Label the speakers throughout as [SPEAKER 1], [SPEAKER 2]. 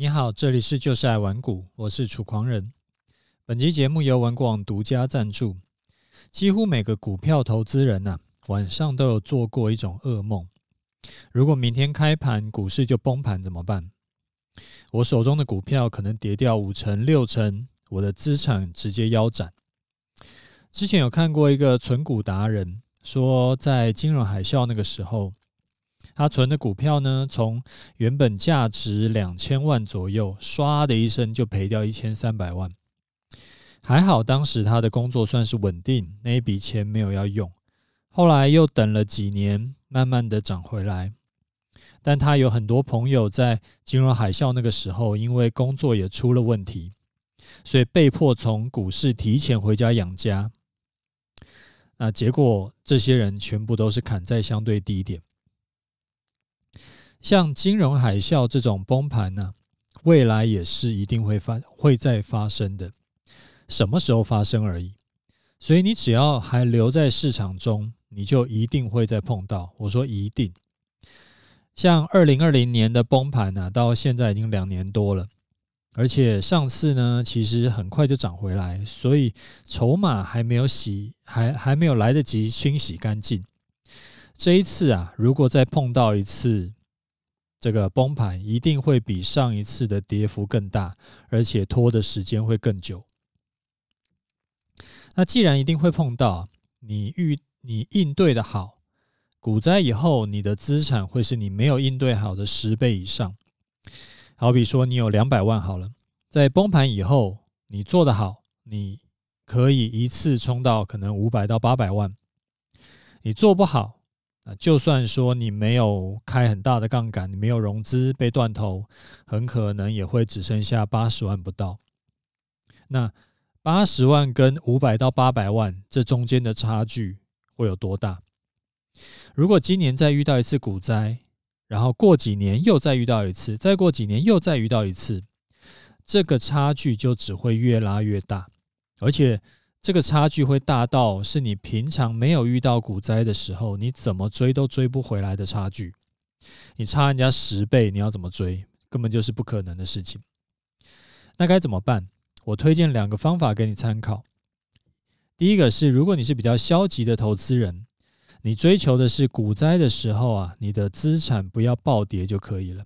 [SPEAKER 1] 你好，这里是就是爱玩股，我是楚狂人。本期节目由玩股网独家赞助。几乎每个股票投资人呐、啊，晚上都有做过一种噩梦：如果明天开盘股市就崩盘怎么办？我手中的股票可能跌掉五成六成，我的资产直接腰斩。之前有看过一个存股达人说，在金融海啸那个时候。他存的股票呢，从原本价值两千万左右，唰的一声就赔掉一千三百万。还好当时他的工作算是稳定，那一笔钱没有要用。后来又等了几年，慢慢的涨回来。但他有很多朋友在金融海啸那个时候，因为工作也出了问题，所以被迫从股市提前回家养家。那结果这些人全部都是砍在相对低点。像金融海啸这种崩盘呢，未来也是一定会发会再发生的，什么时候发生而已。所以你只要还留在市场中，你就一定会再碰到。我说一定。像二零二零年的崩盘呢，到现在已经两年多了，而且上次呢，其实很快就涨回来，所以筹码还没有洗，还还没有来得及清洗干净。这一次啊，如果再碰到一次。这个崩盘一定会比上一次的跌幅更大，而且拖的时间会更久。那既然一定会碰到，你遇你应对的好，股灾以后你的资产会是你没有应对好的十倍以上。好比说你有两百万好了，在崩盘以后你做得好，你可以一次冲到可能五百到八百万。你做不好。就算说你没有开很大的杠杆，你没有融资被断头，很可能也会只剩下八十万不到。那八十万跟五百到八百万这中间的差距会有多大？如果今年再遇到一次股灾，然后过几年又再遇到一次，再过几年又再遇到一次，这个差距就只会越拉越大，而且。这个差距会大到是你平常没有遇到股灾的时候，你怎么追都追不回来的差距。你差人家十倍，你要怎么追？根本就是不可能的事情。那该怎么办？我推荐两个方法给你参考。第一个是，如果你是比较消极的投资人，你追求的是股灾的时候啊，你的资产不要暴跌就可以了。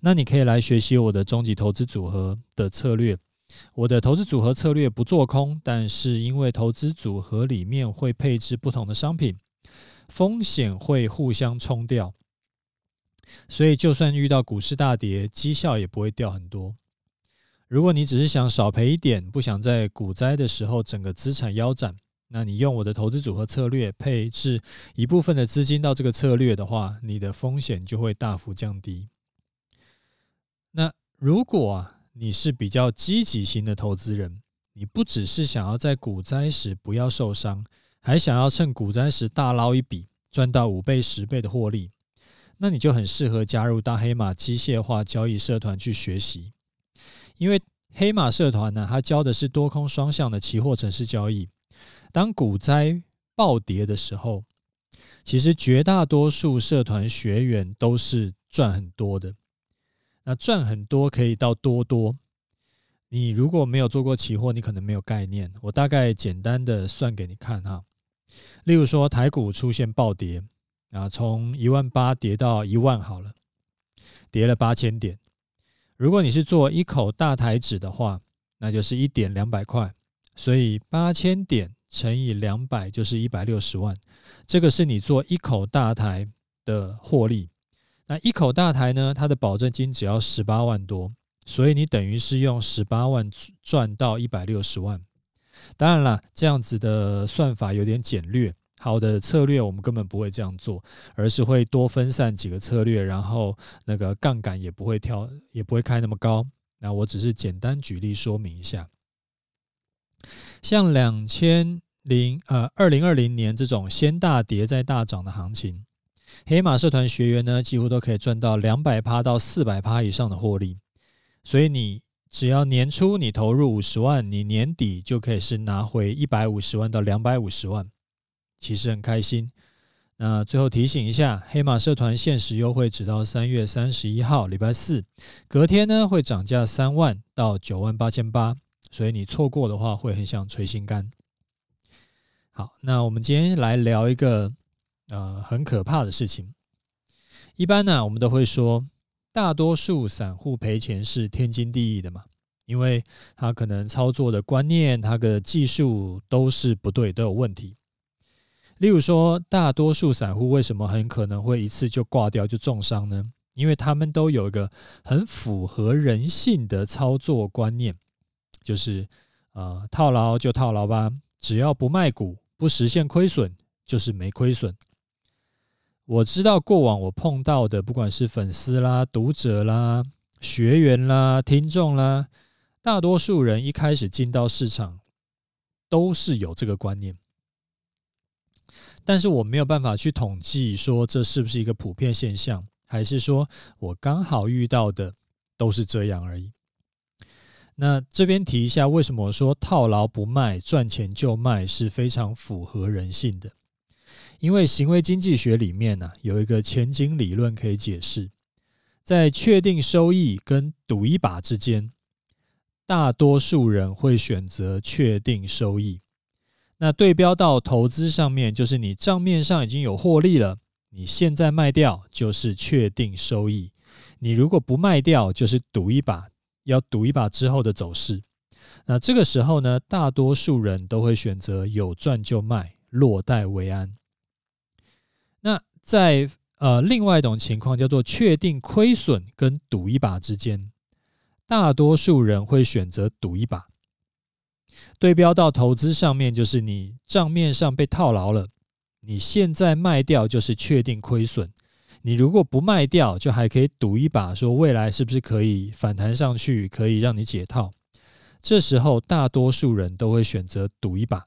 [SPEAKER 1] 那你可以来学习我的终极投资组合的策略。我的投资组合策略不做空，但是因为投资组合里面会配置不同的商品，风险会互相冲掉，所以就算遇到股市大跌，绩效也不会掉很多。如果你只是想少赔一点，不想在股灾的时候整个资产腰斩，那你用我的投资组合策略配置一部分的资金到这个策略的话，你的风险就会大幅降低。那如果啊，你是比较积极型的投资人，你不只是想要在股灾时不要受伤，还想要趁股灾时大捞一笔，赚到五倍、十倍的获利，那你就很适合加入大黑马机械化交易社团去学习。因为黑马社团呢，它教的是多空双向的期货程式交易。当股灾暴跌的时候，其实绝大多数社团学员都是赚很多的。那赚很多可以到多多，你如果没有做过期货，你可能没有概念。我大概简单的算给你看哈，例如说台股出现暴跌啊，从一万八跌到一万好了，跌了八千点。如果你是做一口大台指的话，那就是一点两百块，所以八千点乘以两百就是一百六十万，这个是你做一口大台的获利。那一口大台呢，它的保证金只要十八万多，所以你等于是用十八万赚到一百六十万。当然了，这样子的算法有点简略。好的策略我们根本不会这样做，而是会多分散几个策略，然后那个杠杆也不会跳，也不会开那么高。那我只是简单举例说明一下，像两千零呃二零二零年这种先大跌再大涨的行情。黑马社团学员呢，几乎都可以赚到两百趴到四百趴以上的获利，所以你只要年初你投入五十万，你年底就可以是拿回一百五十万到两百五十万，其实很开心。那最后提醒一下，黑马社团限时优惠，只到三月三十一号，礼拜四，隔天呢会涨价三万到九万八千八，所以你错过的话会很想捶心肝。好，那我们今天来聊一个呃很可怕的事情。一般呢，我们都会说，大多数散户赔钱是天经地义的嘛，因为他可能操作的观念、他的技术都是不对，都有问题。例如说，大多数散户为什么很可能会一次就挂掉、就重伤呢？因为他们都有一个很符合人性的操作观念，就是呃套牢就套牢吧，只要不卖股、不实现亏损，就是没亏损。我知道过往我碰到的，不管是粉丝啦、读者啦、学员啦、听众啦，大多数人一开始进到市场都是有这个观念。但是我没有办法去统计说这是不是一个普遍现象，还是说我刚好遇到的都是这样而已。那这边提一下，为什么说套牢不卖，赚钱就卖是非常符合人性的？因为行为经济学里面呢，有一个前景理论可以解释，在确定收益跟赌一把之间，大多数人会选择确定收益。那对标到投资上面，就是你账面上已经有获利了，你现在卖掉就是确定收益。你如果不卖掉，就是赌一把，要赌一把之后的走势。那这个时候呢，大多数人都会选择有赚就卖，落袋为安。那在呃另外一种情况叫做确定亏损跟赌一把之间，大多数人会选择赌一把。对标到投资上面，就是你账面上被套牢了，你现在卖掉就是确定亏损。你如果不卖掉，就还可以赌一把，说未来是不是可以反弹上去，可以让你解套。这时候大多数人都会选择赌一把，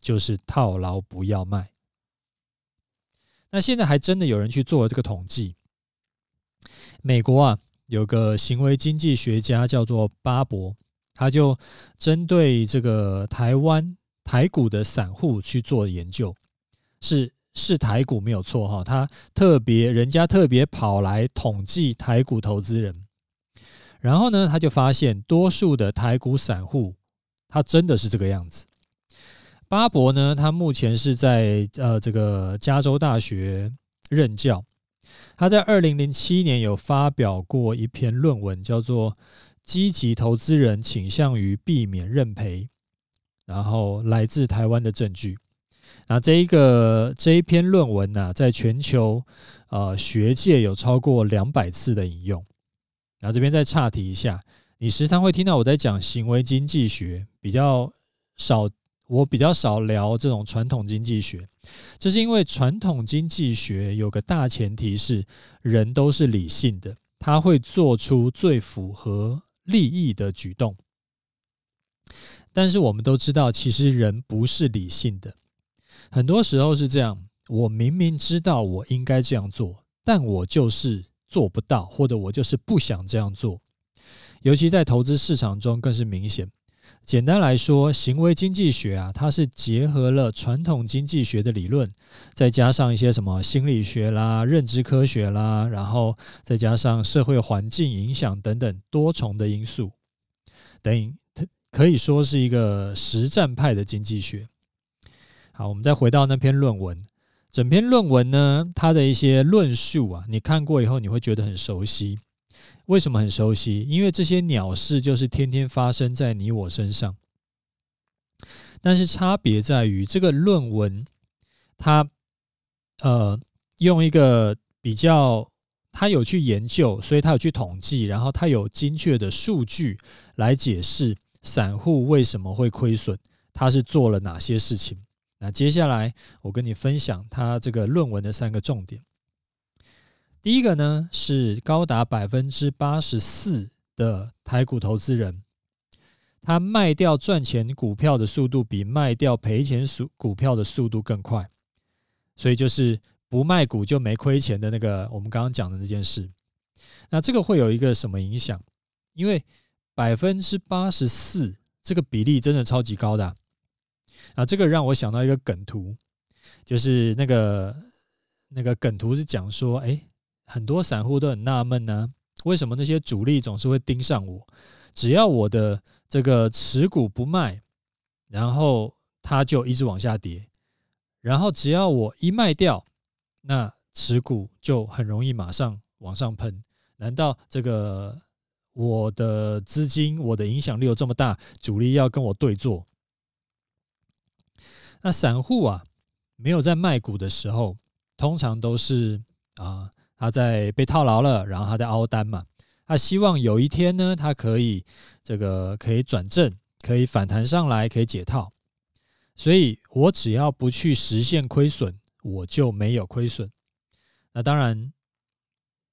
[SPEAKER 1] 就是套牢不要卖。那现在还真的有人去做了这个统计。美国啊，有个行为经济学家叫做巴伯。他就针对这个台湾台股的散户去做研究，是是台股没有错哈。他特别人家特别跑来统计台股投资人，然后呢，他就发现多数的台股散户，他真的是这个样子。巴伯呢，他目前是在呃这个加州大学任教，他在二零零七年有发表过一篇论文，叫做。积极投资人倾向于避免认赔，然后来自台湾的证据。那这一个这一篇论文呢、在全球呃学界有超过两百次的引用。然后这边再岔题一下，你时常会听到我在讲行为经济学，比较少，我比较少聊这种传统经济学。这是因为传统经济学有个大前提是人都是理性的，他会做出最符合。利益的举动，但是我们都知道，其实人不是理性的。很多时候是这样，我明明知道我应该这样做，但我就是做不到，或者我就是不想这样做。尤其在投资市场中更是明显。简单来说，行为经济学啊，它是结合了传统经济学的理论，再加上一些什么心理学啦、认知科学啦，然后再加上社会环境影响等等多重的因素，等于可以说是一个实战派的经济学。好，我们再回到那篇论文，整篇论文呢，它的一些论述啊，你看过以后你会觉得很熟悉。为什么很熟悉？因为这些鸟事就是天天发生在你我身上。但是差别在于，这个论文它呃用一个比较，它有去研究，所以它有去统计，然后它有精确的数据来解释散户为什么会亏损，他是做了哪些事情。那接下来我跟你分享他这个论文的三个重点。第一个呢，是高达百分之八十四的台股投资人，他卖掉赚钱股票的速度比卖掉赔钱股股票的速度更快，所以就是不卖股就没亏钱的那个我们刚刚讲的那件事。那这个会有一个什么影响？因为百分之八十四这个比例真的超级高的啊，这个让我想到一个梗图，就是那个。那个梗图是讲说，哎，很多散户都很纳闷呢，为什么那些主力总是会盯上我？只要我的这个持股不卖，然后它就一直往下跌，然后只要我一卖掉，那持股就很容易马上往上喷。难道这个我的资金、我的影响力有这么大，主力要跟我对坐？那散户啊，没有在卖股的时候，通常都是啊，他在被套牢了，然后他在凹单嘛。他希望有一天呢，他可以这个可以转正，可以反弹上来，可以解套。所以我只要不去实现亏损，我就没有亏损。那当然，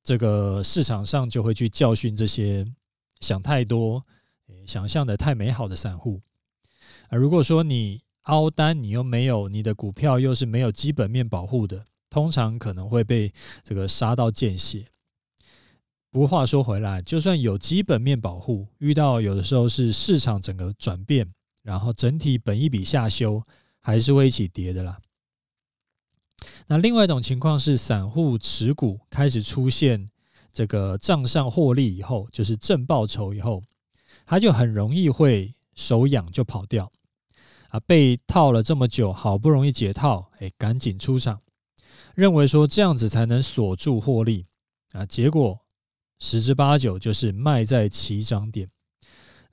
[SPEAKER 1] 这个市场上就会去教训这些想太多、想象的太美好的散户。啊如果说你凹单，你又没有你的股票又是没有基本面保护的，通常可能会被这个杀到见血。不过话说回来，就算有基本面保护，遇到有的时候是市场整个转变，然后整体本一比下修，还是会一起跌的啦。那另外一种情况是，散户持股开始出现这个账上获利以后，就是正报酬以后，他就很容易会手痒就跑掉啊，被套了这么久，好不容易解套，哎，赶紧出场，认为说这样子才能锁住获利啊，结果。十之八九就是卖在起涨点，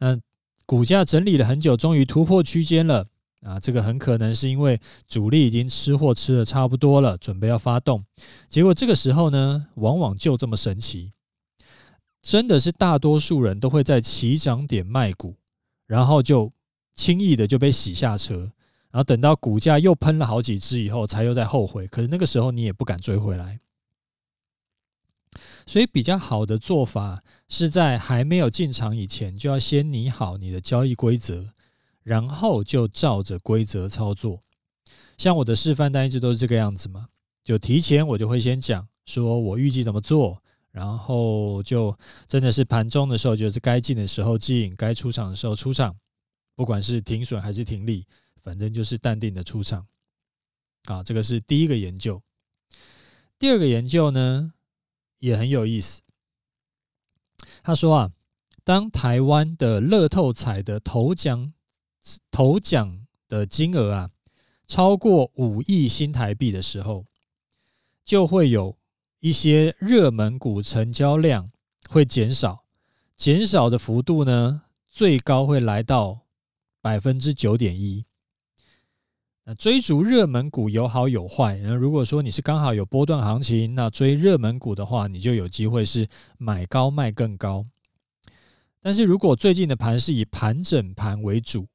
[SPEAKER 1] 那股价整理了很久，终于突破区间了啊！这个很可能是因为主力已经吃货吃的差不多了，准备要发动。结果这个时候呢，往往就这么神奇，真的是大多数人都会在起涨点卖股，然后就轻易的就被洗下车，然后等到股价又喷了好几支以后，才又在后悔。可是那个时候你也不敢追回来。所以比较好的做法是在还没有进场以前，就要先拟好你的交易规则，然后就照着规则操作。像我的示范单一直都是这个样子嘛，就提前我就会先讲，说我预计怎么做，然后就真的是盘中的时候，就是该进的时候进，该出场的时候出场，不管是停损还是停利，反正就是淡定的出场。啊，这个是第一个研究。第二个研究呢？也很有意思。他说啊，当台湾的乐透彩的头奖头奖的金额啊超过五亿新台币的时候，就会有一些热门股成交量会减少，减少的幅度呢，最高会来到百分之九点一。追逐热门股有好有坏。那如果说你是刚好有波段行情，那追热门股的话，你就有机会是买高卖更高。但是如果最近的盘是以盘整盘为主，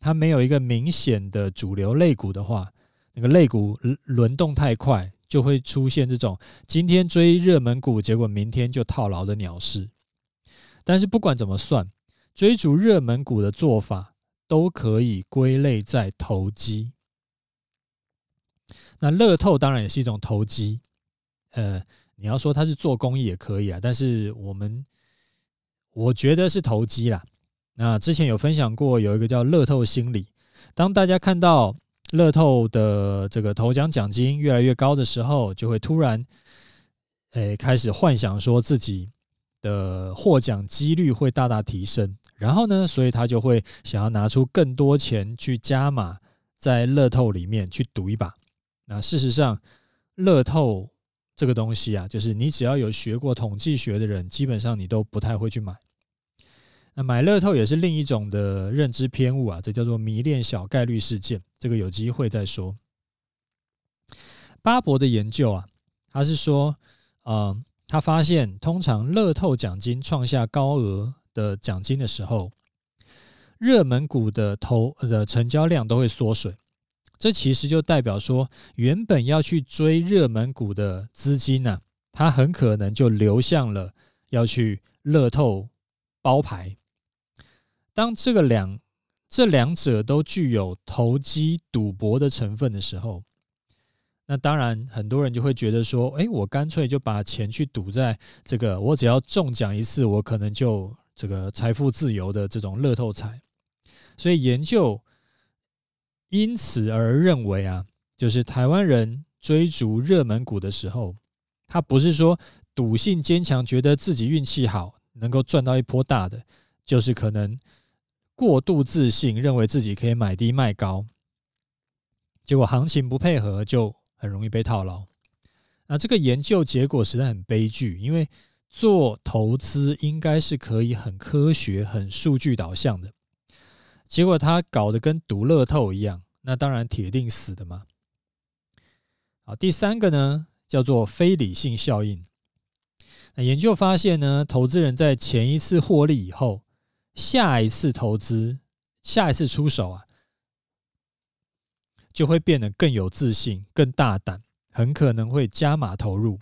[SPEAKER 1] 它没有一个明显的主流类股的话，那个类股轮动太快，就会出现这种今天追热门股，结果明天就套牢的鸟事。但是不管怎么算，追逐热门股的做法都可以归类在投机。那乐透当然也是一种投机，呃，你要说它是做公益也可以啊，但是我们我觉得是投机啦。那之前有分享过，有一个叫乐透心理，当大家看到乐透的这个头奖奖金越来越高的时候，就会突然，诶，开始幻想说自己的获奖几率会大大提升，然后呢，所以他就会想要拿出更多钱去加码在乐透里面去赌一把。那事实上，乐透这个东西啊，就是你只要有学过统计学的人，基本上你都不太会去买。那买乐透也是另一种的认知偏误啊，这叫做迷恋小概率事件。这个有机会再说。巴博的研究啊，他是说，呃，他发现通常乐透奖金创下高额的奖金的时候，热门股的投的成交量都会缩水。这其实就代表说，原本要去追热门股的资金呢、它很可能就流向了要去乐透包牌。当这个两这两者都具有投机赌博的成分的时候，那当然很多人就会觉得说，哎，我干脆就把钱去赌在这个，我只要中奖一次，我可能就这个财富自由的这种乐透彩。所以研究。因此而认为啊，就是台湾人追逐热门股的时候，他不是说赌性坚强，觉得自己运气好，能够赚到一波大的，就是可能过度自信，认为自己可以买低卖高，结果行情不配合，就很容易被套牢。那这个研究结果实在很悲剧，因为做投资应该是可以很科学、很数据导向的，结果他搞得跟赌乐透一样，那当然铁定死的嘛。好，第三个呢，叫做非理性效应。那研究发现呢，投资人在前一次获利以后，下一次投资、下一次出手啊，就会变得更有自信、更大胆，很可能会加码投入，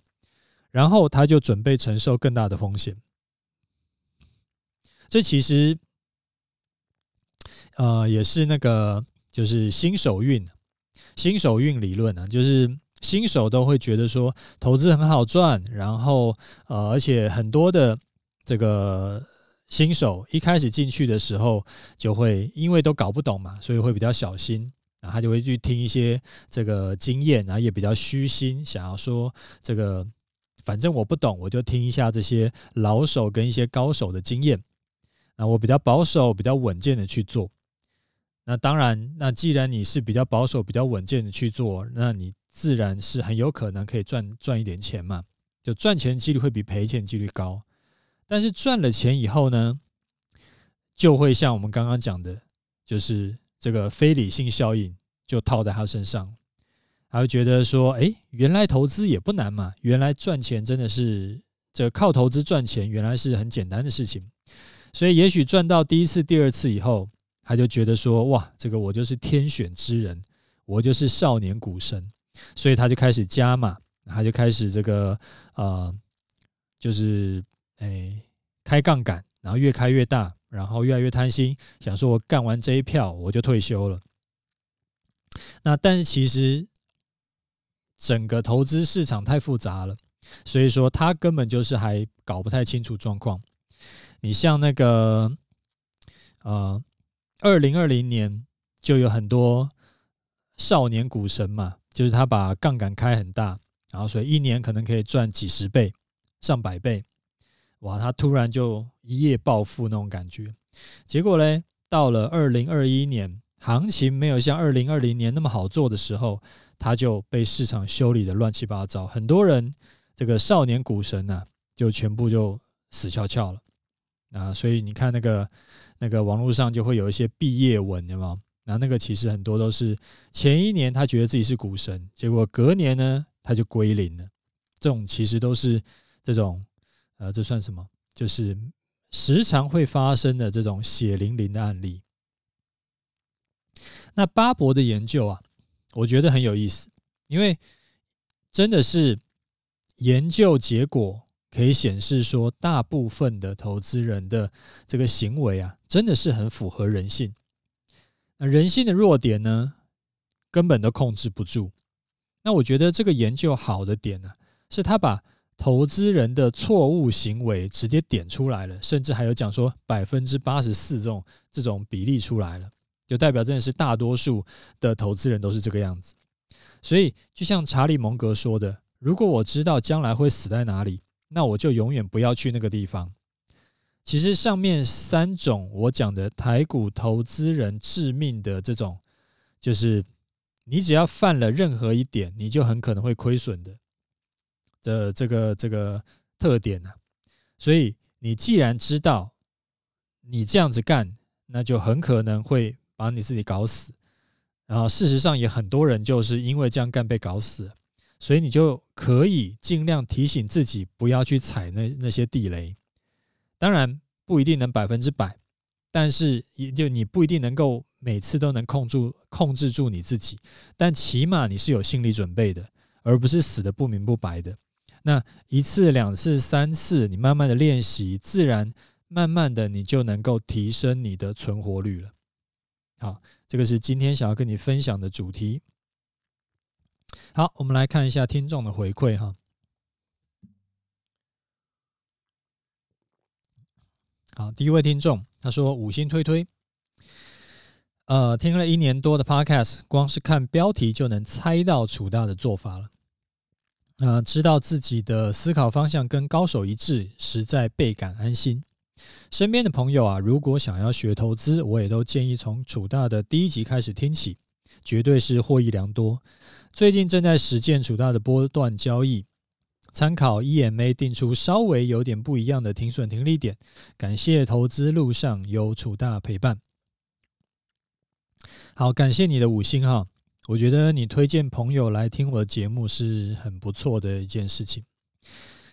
[SPEAKER 1] 然后他就准备承受更大的风险。这其实，呃，也是那个就是新手运、新手运理论啊，就是。新手都会觉得说投资很好赚，然后呃，而且很多的这个新手一开始进去的时候，就会因为都搞不懂嘛，所以会比较小心，然后他就会去听一些这个经验，然后也比较虚心，想要说这个反正我不懂，我就听一下这些老手跟一些高手的经验，那我比较保守、比较稳健的去做。那当然，那既然你是比较保守、比较稳健的去做，那你。自然是很有可能可以赚赚一点钱嘛，就赚钱几率会比赔钱几率高。但是赚了钱以后呢，就会像我们刚刚讲的，就是这个非理性效应就套在他身上，他会觉得说，哎，原来投资也不难嘛，原来赚钱真的是这靠投资赚钱，原来是很简单的事情。所以也许赚到第一次、第二次以后，他就觉得说，哇，这个我就是天选之人，我就是少年股神。所以他就开始加码，他就开始这个呃，就是哎开杠杆，然后越开越大，然后越来越贪心，想说我干完这一票我就退休了。那但是其实整个投资市场太复杂了，所以说他根本就是还搞不太清楚状况。你像那个呃，二零二零年就有很多少年股神嘛。就是他把杠杆开很大，然后所以一年可能可以赚几十倍、上百倍，哇！他突然就一夜暴富那种感觉。结果嘞，到了二零二一年，行情没有像二零二零年那么好做的时候，他就被市场修理的乱七八糟。很多人这个少年股神呐、就全部就死翘翘了啊！所以你看那个那个网络上就会有一些毕业文，有没有？那那个其实很多都是前一年他觉得自己是股神，结果隔年呢他就归零了。这种其实都是这种呃，这算什么？就是时常会发生的这种血淋淋的案例。那巴博的研究啊，我觉得很有意思，因为真的是研究结果可以显示说，大部分的投资人的这个行为啊，真的是很符合人性。那人性的弱点呢，根本都控制不住。那我觉得这个研究好的点呢，是他把投资人的错误行为直接点出来了，甚至还有讲说百分之八十四这种这种比例出来了，就代表真的是大多数的投资人都是这个样子。所以就像查理蒙格说的，如果我知道将来会死在哪里，那我就永远不要去那个地方。其实上面三种我讲的台股投资人致命的这种，就是你只要犯了任何一点，你就很可能会亏损的的这个这个特点啊。所以你既然知道你这样子干，那就很可能会把你自己搞死。然后事实上也很多人就是因为这样干被搞死，所以你就可以尽量提醒自己不要去踩那那些地雷。当然不一定能百分之百，但是也就你不一定能够每次都能控住控制住你自己，但起码你是有心理准备的，而不是死得不明不白的。那一次、两次、三次，你慢慢的练习，自然慢慢的你就能够提升你的存活率了。好，这个是今天想要跟你分享的主题。好，我们来看一下听众的回馈哈。好，第一位听众他说五星推推，呃，听了一年多的 Podcast，光是看标题就能猜到楚大的做法了。啊、呃，知道自己的思考方向跟高手一致，实在倍感安心。身边的朋友啊，如果想要学投资，我也都建议从楚大的第一集开始听起，绝对是获益良多。最近正在实践楚大的波段交易，参考 EMA 定出稍微有点不一样的停损停利点。感谢投资路上有楚大陪伴。好，感谢你的五星哈，我觉得你推荐朋友来听我的节目是很不错的一件事情。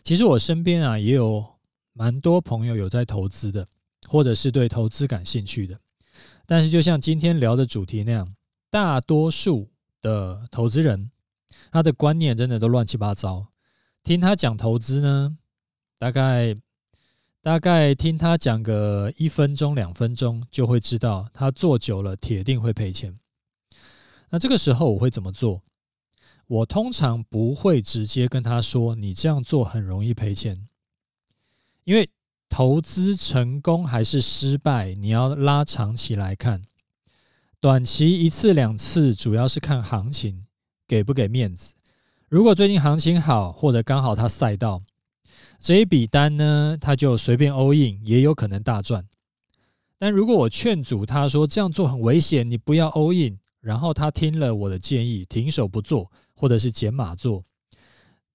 [SPEAKER 1] 其实我身边啊也有。蛮多朋友有在投资的，或者是对投资感兴趣的，但是就像今天聊的主题那样，大多数的投资人，他的观念真的都乱七八糟。听他讲投资呢，大概大概听他讲个一分钟两分钟，就会知道他做久了铁定会赔钱。那这个时候我会怎么做？我通常不会直接跟他说，你这样做很容易赔钱。因为投资成功还是失败，你要拉长期来看。短期一次两次，主要是看行情给不给面子。如果最近行情好，或者刚好他赛道这一笔单呢，他就随便 all in，也有可能大赚。但如果我劝阻他说这样做很危险，你不要 all in，然后他听了我的建议，停手不做，或者是减码做，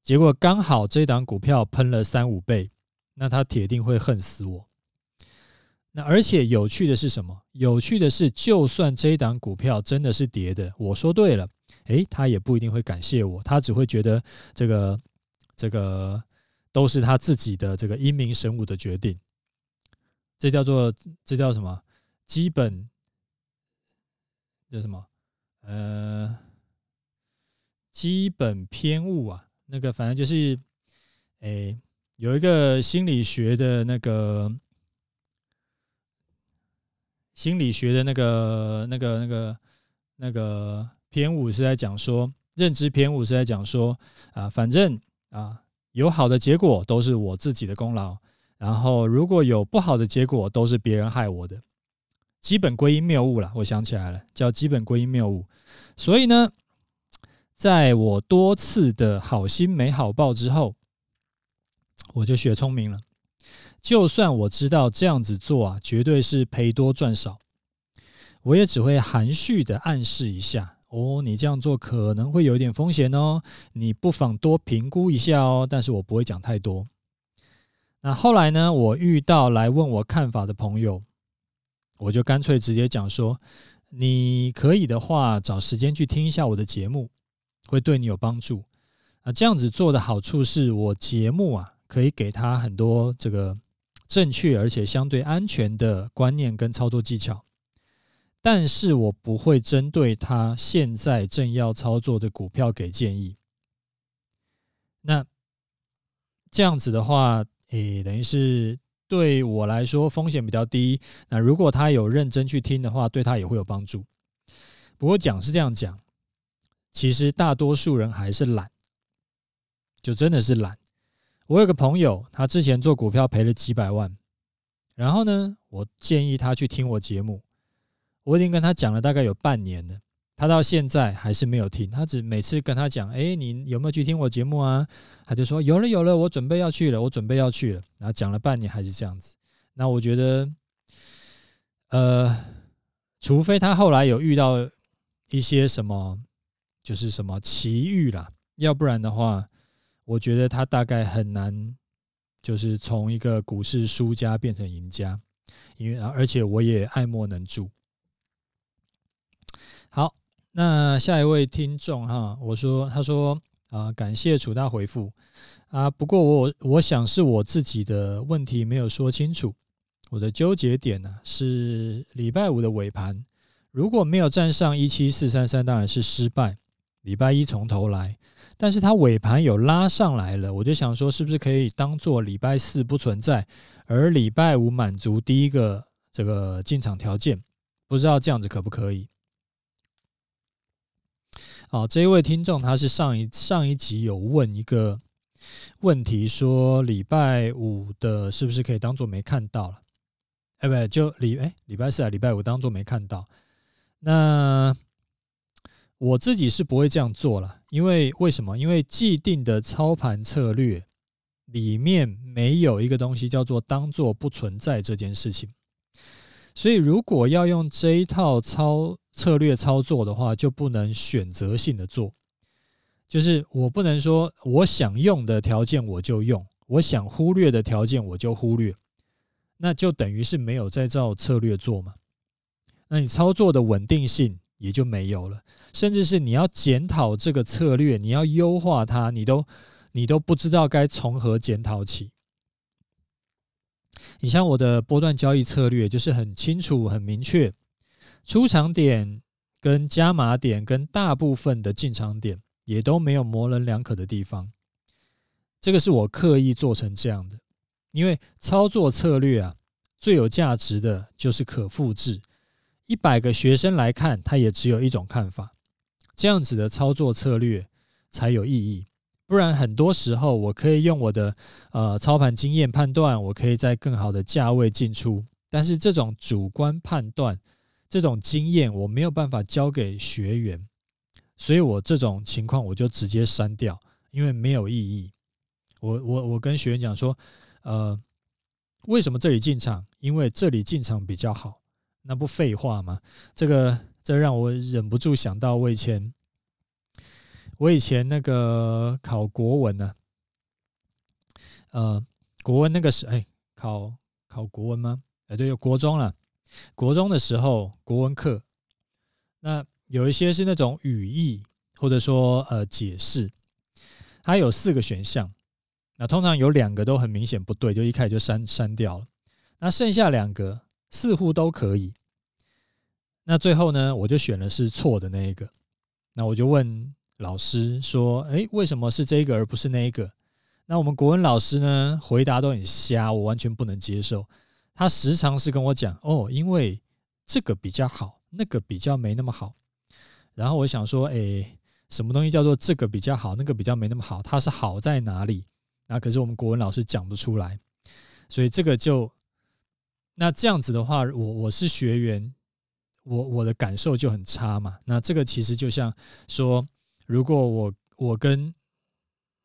[SPEAKER 1] 结果刚好这档股票喷了三五倍。那他铁定会恨死我。那而且有趣的是什么？有趣的是，就算这一档股票真的是跌的，我说对了，诶，他也不一定会感谢我，他只会觉得这个这个都是他自己的这个英明神武的决定。这叫做这叫什么？基本叫什么？呃，基本偏误啊。那个反正就是，诶。有一个心理学的那个心理学的那个那个那个那个偏误是在讲说，认知偏误是在讲说啊，反正啊有好的结果都是我自己的功劳，然后如果有不好的结果都是别人害我的，基本归因谬误了。我想起来了，叫基本归因谬误。所以呢，在我多次的好心没好报之后。我就学聪明了，就算我知道这样子做啊，绝对是赔多赚少，我也只会含蓄的暗示一下哦，你这样做可能会有一点风险哦，你不妨多评估一下哦。但是我不会讲太多。那后来呢，我遇到来问我看法的朋友，我就干脆直接讲说，你可以的话，找时间去听一下我的节目，会对你有帮助。啊，这样子做的好处是我节目啊。可以给他很多这个正确而且相对安全的观念跟操作技巧，但是我不会针对他现在正要操作的股票给建议。那这样子的话，诶，等于是对我来说风险比较低。那如果他有认真去听的话，对他也会有帮助。不过讲是这样讲，其实大多数人还是懒，就真的是懒。我有个朋友，他之前做股票赔了几百万，然后呢，我建议他去听我节目，我已经跟他讲了大概有半年了，他到现在还是没有听，他只每次跟他讲，哎，你有没有去听我节目啊？他就说有了有了，我准备要去了，我准备要去了，然后讲了半年还是这样子。那我觉得，呃，除非他后来有遇到一些什么，就是什么奇遇啦，要不然的话。我觉得他大概很难，就是从一个股市输家变成赢家，因为而且我也爱莫能助。好，那下一位听众哈，我说他说啊，感谢楚大回复啊，不过我我想是我自己的问题没有说清楚，我的纠结点呢是礼拜五的尾盘，如果没有站上一七四三三，当然是失败，礼拜一从头来。但是它尾盘有拉上来了，我就想说，是不是可以当做礼拜四不存在，而礼拜五满足第一个这个进场条件？不知道这样子可不可以？好，这一位听众他是上一上一集有问一个问题，说礼拜五的是不是可以当做没看到了？哎，不，就礼哎礼拜四啊，礼拜五当做没看到。那我自己是不会这样做了，因为为什么？因为既定的操盘策略里面没有一个东西叫做当做不存在这件事情。所以，如果要用这一套操策略操作的话，就不能选择性的做，就是我不能说我想用的条件我就用，我想忽略的条件我就忽略，那就等于是没有在照策略做嘛。那你操作的稳定性也就没有了，甚至是你要检讨这个策略，你要优化它，你都你都不知道该从何检讨起。你像我的波段交易策略，就是很清楚、很明确，出场点跟加码点跟大部分的进场点也都没有模棱两可的地方。这个是我刻意做成这样的，因为操作策略啊，最有价值的就是可复制。一百个学生来看，他也只有一种看法，这样子的操作策略才有意义。不然，很多时候我可以用我的呃操盘经验判断，我可以在更好的价位进出。但是这种主观判断、这种经验，我没有办法教给学员，所以我这种情况我就直接删掉，因为没有意义。我我我跟学员讲说，呃，为什么这里进场？因为这里进场比较好，那不废话吗？这个这让我忍不住想到我以前。我以前那个考国文呢、呃，国文那个时哎，考考国文吗？哎，对，有国中了。国中的时候，国文课，那有一些是那种语义，或者说呃解释，它有四个选项，那通常有两个都很明显不对，就一开始就删删掉了。那剩下两个似乎都可以。那最后呢，我就选了是错的那一个。那我就问。老师说：“哎，为什么是这个而不是那一个？”那我们国文老师呢？回答都很瞎，我完全不能接受。他时常是跟我讲：“哦，因为这个比较好，那个比较没那么好。”然后我想说：“哎，什么东西叫做这个比较好，那个比较没那么好？它是好在哪里？”那可是我们国文老师讲不出来，所以这个就那这样子的话，我我是学员，我我的感受就很差嘛。那这个其实就像说。如果我我跟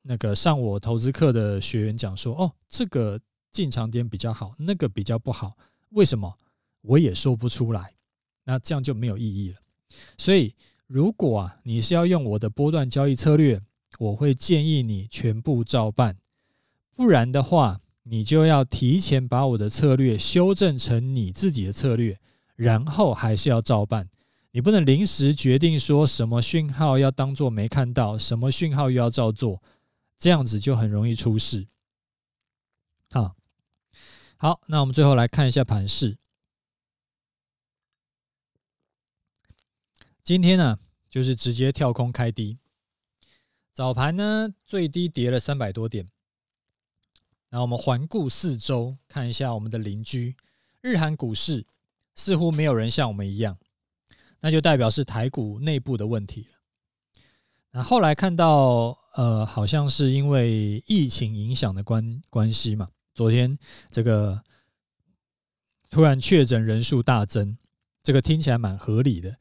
[SPEAKER 1] 那个上我投资课的学员讲说，哦，这个进场点比较好，那个比较不好，为什么？我也说不出来，那这样就没有意义了。所以，如果啊，你是要用我的波段交易策略，我会建议你全部照办，不然的话，你就要提前把我的策略修正成你自己的策略，然后还是要照办。你不能临时决定说什么讯号要当做没看到，什么讯号又要照做，这样子就很容易出事。好，好，那我们最后来看一下盘势。今天呢，就是直接跳空开低，早盘呢最低跌了三百多点。那我们环顾四周，看一下我们的邻居日韩股市，似乎没有人像我们一样。那就代表是台股内部的问题了。那后来看到，呃，好像是因为疫情影响的关关系嘛。昨天这个突然确诊人数大增，这个听起来蛮合理的。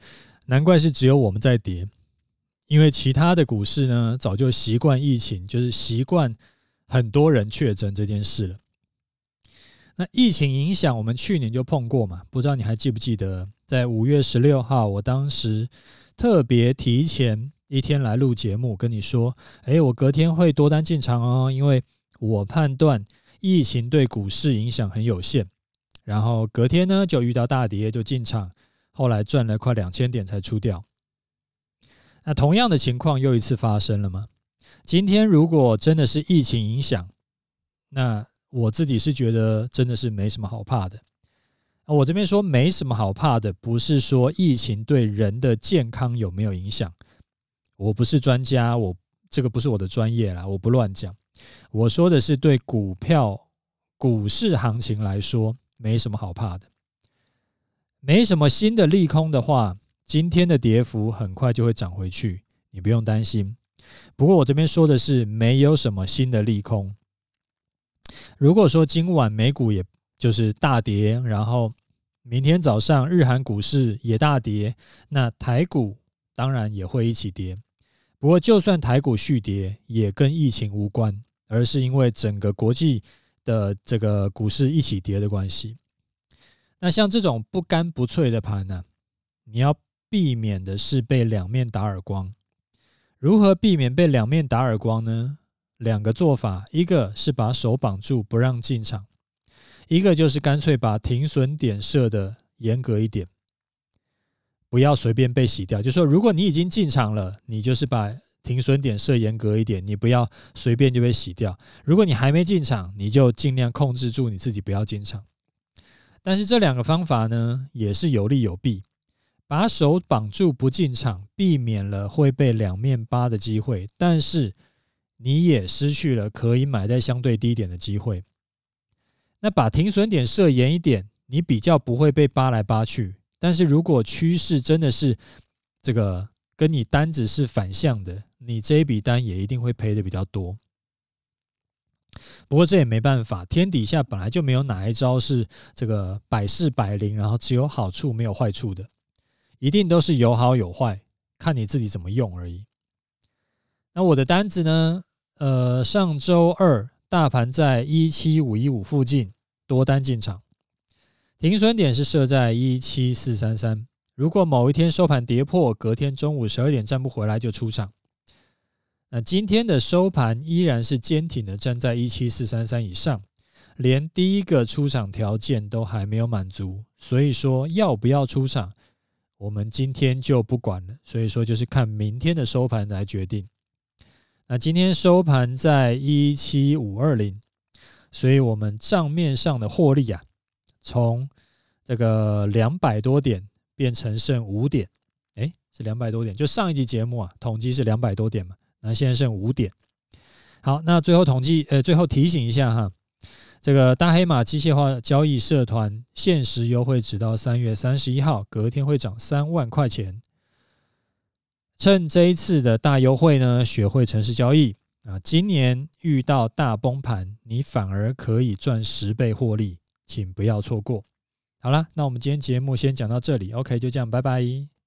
[SPEAKER 1] 难怪是只有我们在跌，因为其他的股市呢，早就习惯疫情，就是习惯很多人确诊这件事了。那疫情影响，我们去年就碰过嘛，不知道你还记不记得？在五月十六号，我当时特别提前一天来录节目，跟你说，诶，我隔天会多单进场哦，因为我判断疫情对股市影响很有限。然后隔天呢，就遇到大跌，就进场，后来赚了快两千点才出掉。那同样的情况又一次发生了吗？今天如果真的是疫情影响，那我自己是觉得真的是没什么好怕的。我这边说没什么好怕的，不是说疫情对人的健康有没有影响。我不是专家，我这个不是我的专业啦，我不乱讲。我说的是对股票、股市行情来说，没什么好怕的。没什么新的利空的话，今天的跌幅很快就会涨回去，你不用担心。不过我这边说的是没有什么新的利空。如果说今晚美股也就是大跌，然后明天早上日韩股市也大跌，那台股当然也会一起跌。不过，就算台股续跌，也跟疫情无关，而是因为整个国际的这个股市一起跌的关系。那像这种不干不脆的盘呢、你要避免的是被两面打耳光。如何避免被两面打耳光呢？两个做法，一个是把手绑住不让进场，一个就是干脆把停损点设的严格一点，不要随便被洗掉。就说，如果你已经进场了，你就是把停损点设严格一点，你不要随便就被洗掉。如果你还没进场，你就尽量控制住你自己不要进场。但是这两个方法呢，也是有利有弊。把手绑住不进场，避免了会被两面扒的机会，但是。你也失去了可以买在相对低点的机会。那把停损点设严一点，你比较不会被扒来扒去。但是如果趋势真的是这个跟你单子是反向的，你这一笔单也一定会赔的比较多。不过这也没办法，天底下本来就没有哪一招是这个百试百灵，然后只有好处没有坏处的，一定都是有好有坏，看你自己怎么用而已。那我的单子呢？呃，上周二大盘在一七五一五附近多单进场，停损点是设在一七四三三。如果某一天收盘跌破，隔天中午十二点站不回来就出场。那今天的收盘依然是坚挺的站在一七四三三以上，连第一个出场条件都还没有满足，所以说要不要出场，我们今天就不管了。所以说就是看明天的收盘来决定。那今天收盘在一七五二零，所以我们账面上的获利啊，从这个两百多点变成剩五点，诶，是两百多点，就上一集节目啊，统计是两百多点嘛，那现在剩五点。好，那最后统计，呃，最后提醒一下哈，这个大黑马机械化交易社团限时优惠，直到三月三十一号，隔天会涨三万块钱。趁这一次的大优惠呢，学会程式交易啊！今年遇到大崩盘，你反而可以赚十倍获利，请不要错过。好了，那我们今天节目先讲到这里，OK，就这样，拜拜。